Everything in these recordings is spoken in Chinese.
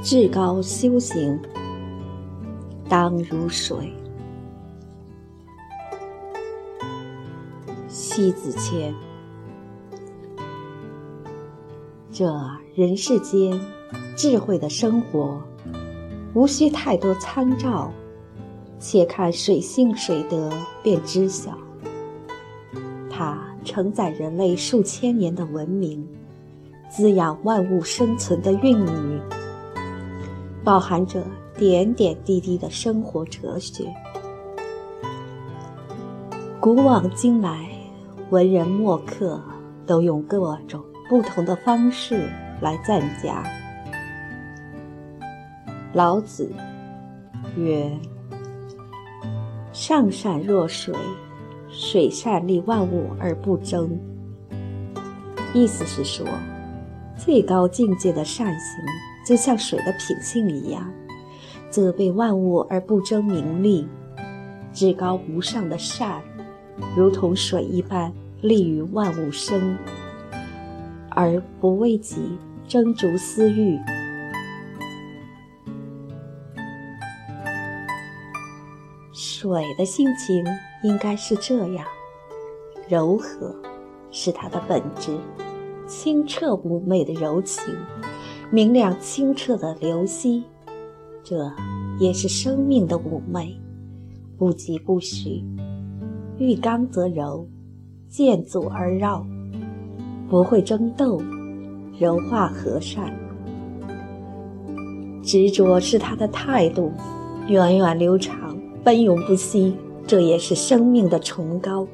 至高修行，当如水。西子谦，这人世间智慧的生活，无需太多参照，且看水性水德便知晓。它承载人类数千年的文明，滋养万物生存的孕育。包含着点点滴滴的生活哲学。古往今来，文人墨客都用各种不同的方式来赞扬。老子曰：“上善若水，水善利万物而不争。”意思是说，最高境界的善行。就像水的品性一样，责备万物而不争名利；至高无上的善，如同水一般利于万物生，而不为己争逐私欲。水的性情应该是这样：柔和是它的本质，清澈妩媚的柔情。明亮清澈的流溪，这也是生命的妩媚。不疾不徐，遇刚则柔，见阻而绕，不会争斗，柔化和善。执着是他的态度，源远流长，奔涌不息，这也是生命的崇高。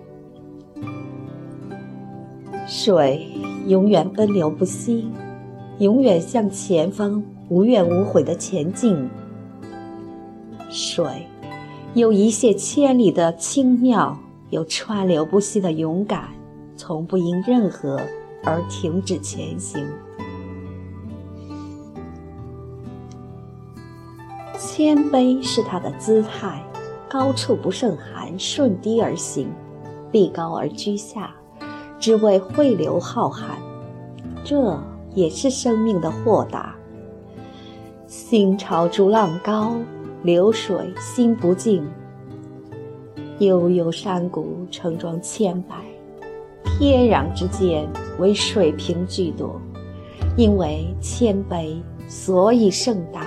水永远奔流不息。永远向前方无怨无悔的前进。水有一泻千里的清妙，有川流不息的勇敢，从不因任何而停止前行。谦卑是他的姿态，高处不胜寒，顺低而行，避高而居下，只为汇流浩瀚。这。也是生命的豁达。心潮逐浪高，流水心不静。悠悠山谷盛装千百，天壤之间为水平巨多。因为谦卑，所以盛大。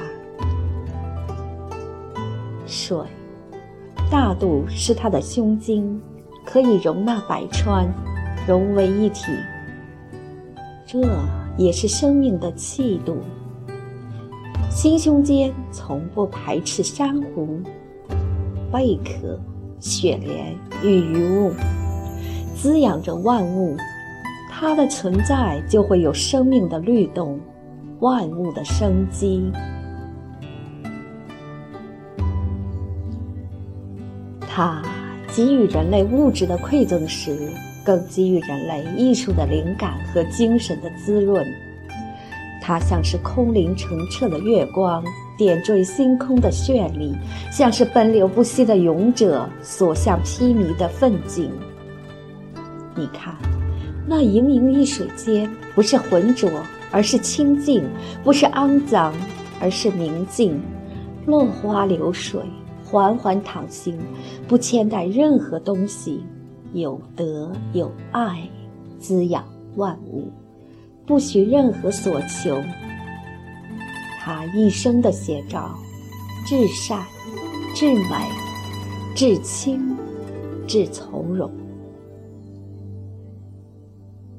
水，大度是它的胸襟，可以容纳百川，融为一体。这。也是生命的气度。心胸间从不排斥珊瑚、贝壳、雪莲与鱼物，滋养着万物。它的存在就会有生命的律动，万物的生机。它给予人类物质的馈赠时。更给予人类艺术的灵感和精神的滋润。它像是空灵澄澈的月光，点缀星空的绚丽；像是奔流不息的勇者，所向披靡的奋进。你看，那盈盈一水间，不是浑浊，而是清净；不是肮脏，而是明净。落花流水，缓缓淌行，不牵带任何东西。有德有爱，滋养万物，不许任何所求。他一生的写照，至善、至美、至清、至从容。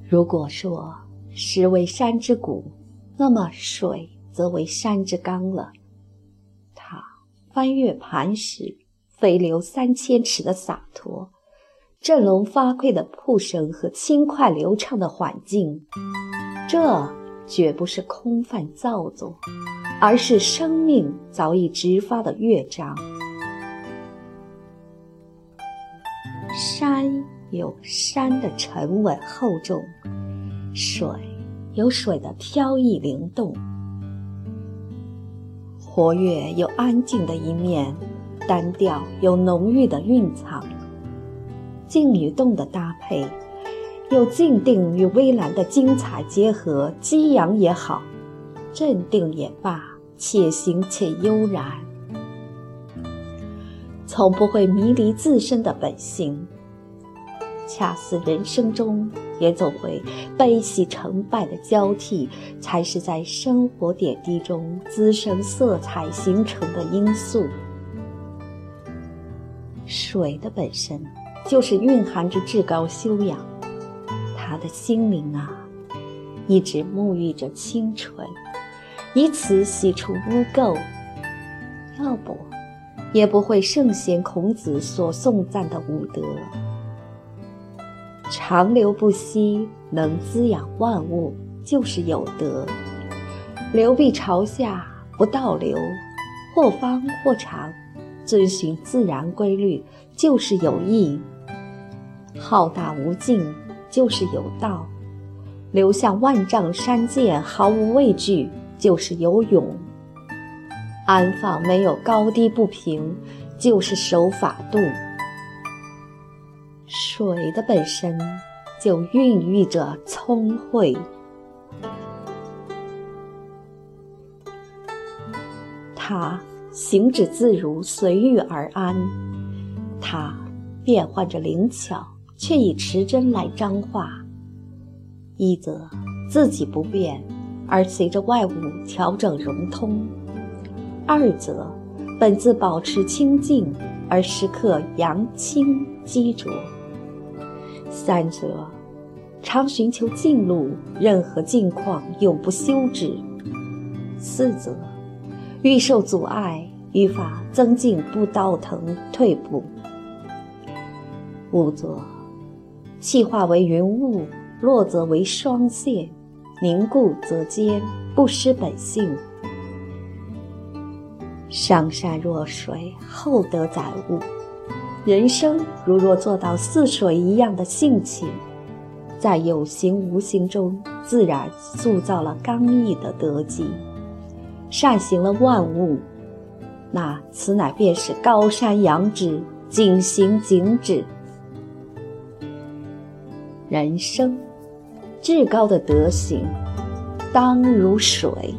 如果说石为山之骨，那么水则为山之刚了。他翻越磐石，飞流三千尺的洒脱。振聋发聩的瀑声和轻快流畅的缓境，这绝不是空泛造作，而是生命早已直发的乐章。山有山的沉稳厚重，水有水的飘逸灵动，活跃有安静的一面，单调有浓郁的蕴藏。静与动的搭配，有静定与微澜的精彩结合，激扬也好，镇定也罢，且行且悠然，从不会迷离自身的本性。恰似人生中，也总会悲喜成败的交替，才是在生活点滴中滋生色彩形成的因素。水的本身，就是蕴含着至高修养。他的心灵啊，一直沐浴着清纯，以此洗除污垢。要不，也不会圣贤孔子所颂赞的五德。长流不息，能滋养万物，就是有德；流必朝下，不倒流，或方或长，遵循自然规律，就是有益；浩大无尽，就是有道；流向万丈山涧，毫无畏惧，就是游泳；安放没有高低不平，就是守法度。水的本身就孕育着聪慧，它行止自如，随遇而安；它变换着灵巧，却以持针来彰化。一则自己不变，而随着外物调整融通；二则本自保持清净，而时刻扬清积浊。三则，常寻求近路，任何境况永不休止；四则，欲受阻碍，愈发增进不倒腾退步；五则，气化为云雾，落则为霜线，凝固则坚，不失本性。上善若水，厚德载物。人生如若做到似水一样的性情，在有形无形中自然塑造了刚毅的德基，善行了万物，那此乃便是高山仰止，景行景止。人生至高的德行，当如水。